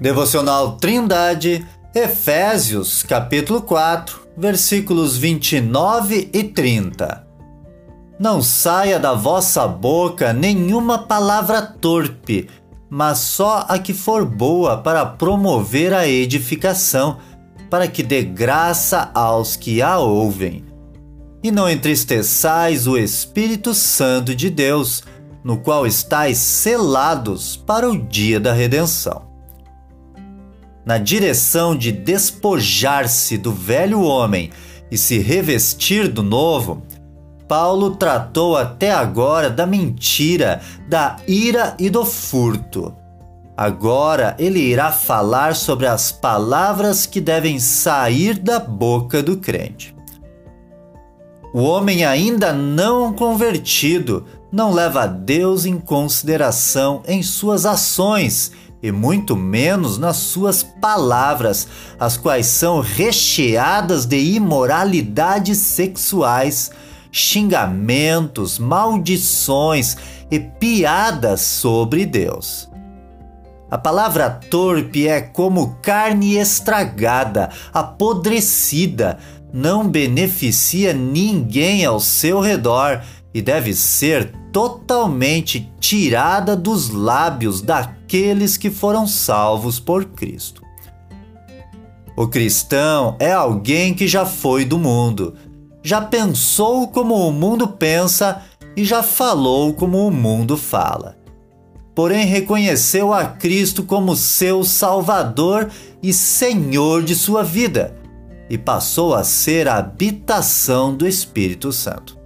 Devocional Trindade, Efésios, capítulo 4, versículos 29 e 30. Não saia da vossa boca nenhuma palavra torpe, mas só a que for boa para promover a edificação, para que dê graça aos que a ouvem. E não entristeçais o Espírito Santo de Deus, no qual estáis selados para o dia da redenção na direção de despojar-se do velho homem e se revestir do novo, Paulo tratou até agora da mentira, da ira e do furto. Agora ele irá falar sobre as palavras que devem sair da boca do crente. O homem ainda não convertido não leva Deus em consideração em suas ações e muito menos nas suas palavras, as quais são recheadas de imoralidades sexuais, xingamentos, maldições e piadas sobre Deus. A palavra torpe é como carne estragada, apodrecida, não beneficia ninguém ao seu redor e deve ser totalmente tirada dos lábios daqueles que foram salvos por Cristo. O cristão é alguém que já foi do mundo, já pensou como o mundo pensa e já falou como o mundo fala. Porém, reconheceu a Cristo como seu Salvador e Senhor de sua vida e passou a ser a habitação do Espírito Santo.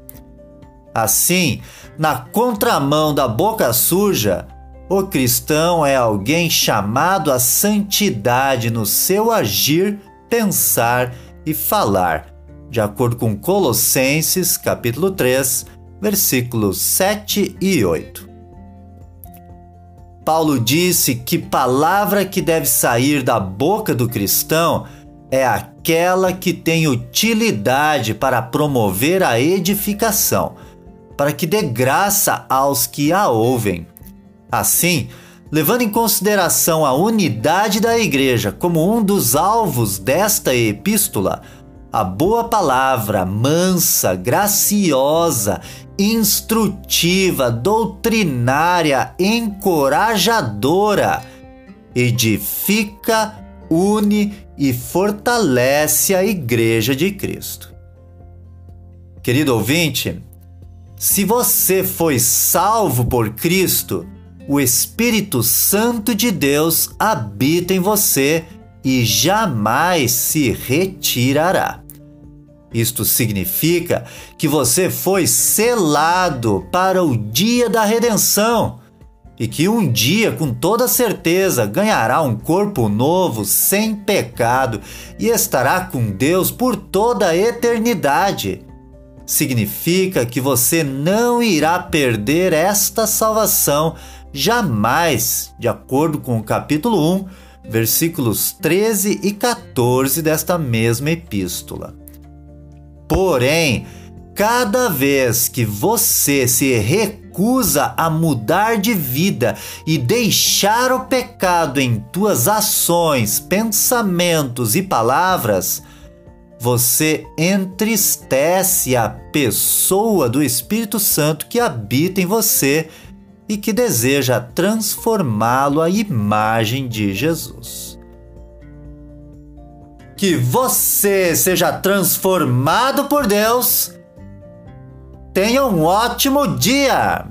Assim, na contramão da boca suja, o cristão é alguém chamado à santidade no seu agir, pensar e falar, de acordo com Colossenses, capítulo 3, versículos 7 e 8. Paulo disse que palavra que deve sair da boca do cristão é aquela que tem utilidade para promover a edificação para que dê graça aos que a ouvem. Assim, levando em consideração a unidade da Igreja como um dos alvos desta epístola, a boa palavra, mansa, graciosa, instrutiva, doutrinária, encorajadora, edifica, une e fortalece a Igreja de Cristo. Querido ouvinte, se você foi salvo por Cristo, o Espírito Santo de Deus habita em você e jamais se retirará. Isto significa que você foi selado para o dia da redenção e que um dia, com toda certeza, ganhará um corpo novo, sem pecado e estará com Deus por toda a eternidade significa que você não irá perder esta salvação jamais, de acordo com o capítulo 1, versículos 13 e 14 desta mesma epístola. Porém, cada vez que você se recusa a mudar de vida e deixar o pecado em tuas ações, pensamentos e palavras, você entristece a pessoa do Espírito Santo que habita em você e que deseja transformá-lo à imagem de Jesus. Que você seja transformado por Deus. Tenha um ótimo dia!